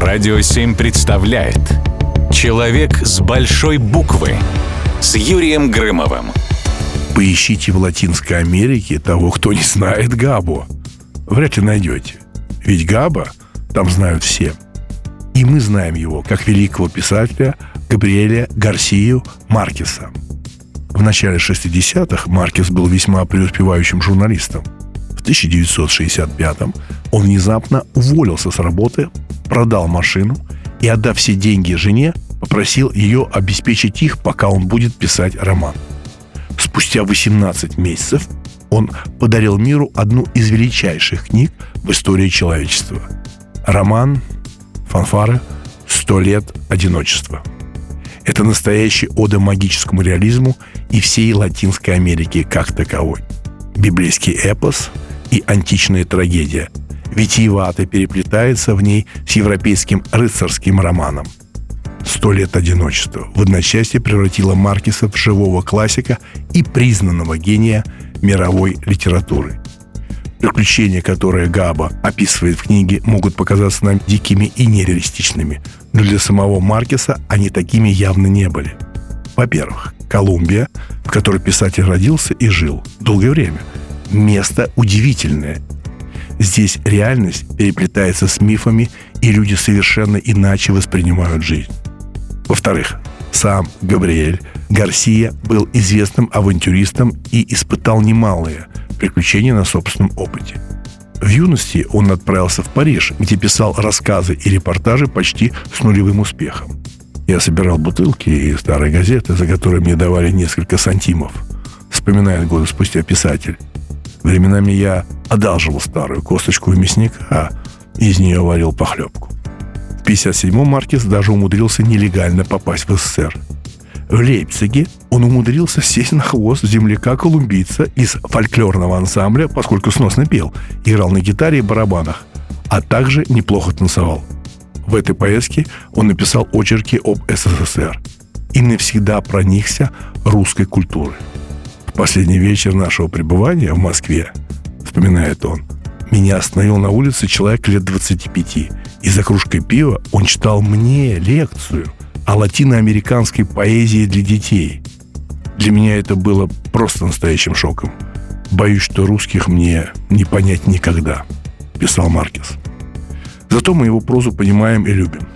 Радио 7 представляет Человек с большой буквы с Юрием Грымовым. Поищите в Латинской Америке того, кто не знает Габо. Вряд ли найдете. Ведь Габа там знают все. И мы знаем его как великого писателя Габриэля Гарсию Маркеса. В начале 60-х Маркес был весьма преуспевающим журналистом. В 1965-м он внезапно уволился с работы, продал машину и, отдав все деньги жене, попросил ее обеспечить их, пока он будет писать роман. Спустя 18 месяцев он подарил миру одну из величайших книг в истории человечества. Роман «Фанфары. Сто лет одиночества». Это настоящий ода магическому реализму и всей Латинской Америки как таковой. Библейский эпос и античная трагедия – витиевато переплетается в ней с европейским рыцарским романом. «Сто лет одиночества» в одночасье превратило Маркиса в живого классика и признанного гения мировой литературы. Приключения, которые Габа описывает в книге, могут показаться нам дикими и нереалистичными, но для самого Маркиса они такими явно не были. Во-первых, Колумбия, в которой писатель родился и жил долгое время, место удивительное Здесь реальность переплетается с мифами, и люди совершенно иначе воспринимают жизнь. Во-вторых, сам Габриэль Гарсия был известным авантюристом и испытал немалые приключения на собственном опыте. В юности он отправился в Париж, где писал рассказы и репортажи почти с нулевым успехом. Я собирал бутылки и старые газеты, за которые мне давали несколько сантимов, вспоминает годы спустя писатель. Временами я одалживал старую косточку у мясника, а из нее варил похлебку. В 57-м Маркес даже умудрился нелегально попасть в СССР. В Лейпциге он умудрился сесть на хвост земляка-колумбийца из фольклорного ансамбля, поскольку сносно пел, играл на гитаре и барабанах, а также неплохо танцевал. В этой поездке он написал очерки об СССР и навсегда проникся русской культурой. Последний вечер нашего пребывания в Москве вспоминает он. Меня остановил на улице человек лет 25. И за кружкой пива он читал мне лекцию о латиноамериканской поэзии для детей. Для меня это было просто настоящим шоком. Боюсь, что русских мне не понять никогда, писал Маркес. Зато мы его прозу понимаем и любим.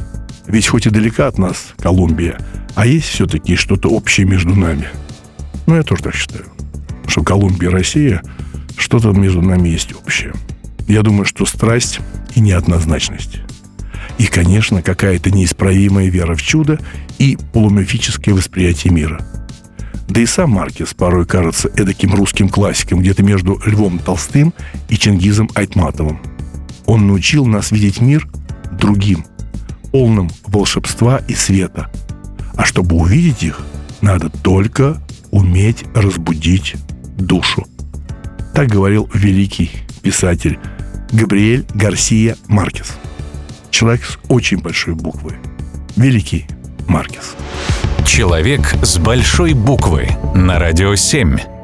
Ведь хоть и далека от нас Колумбия, а есть все-таки что-то общее между нами. Ну, я тоже так считаю. Что Колумбия и Россия – что-то между нами есть общее. Я думаю, что страсть и неоднозначность. И, конечно, какая-то неисправимая вера в чудо и полумифическое восприятие мира. Да и сам Маркес порой кажется эдаким русским классиком где-то между Львом Толстым и Чингизом Айтматовым. Он научил нас видеть мир другим, полным волшебства и света. А чтобы увидеть их, надо только уметь разбудить душу. Так говорил великий писатель Габриэль Гарсия Маркес. Человек с очень большой буквы. Великий Маркес. Человек с большой буквы на радио 7.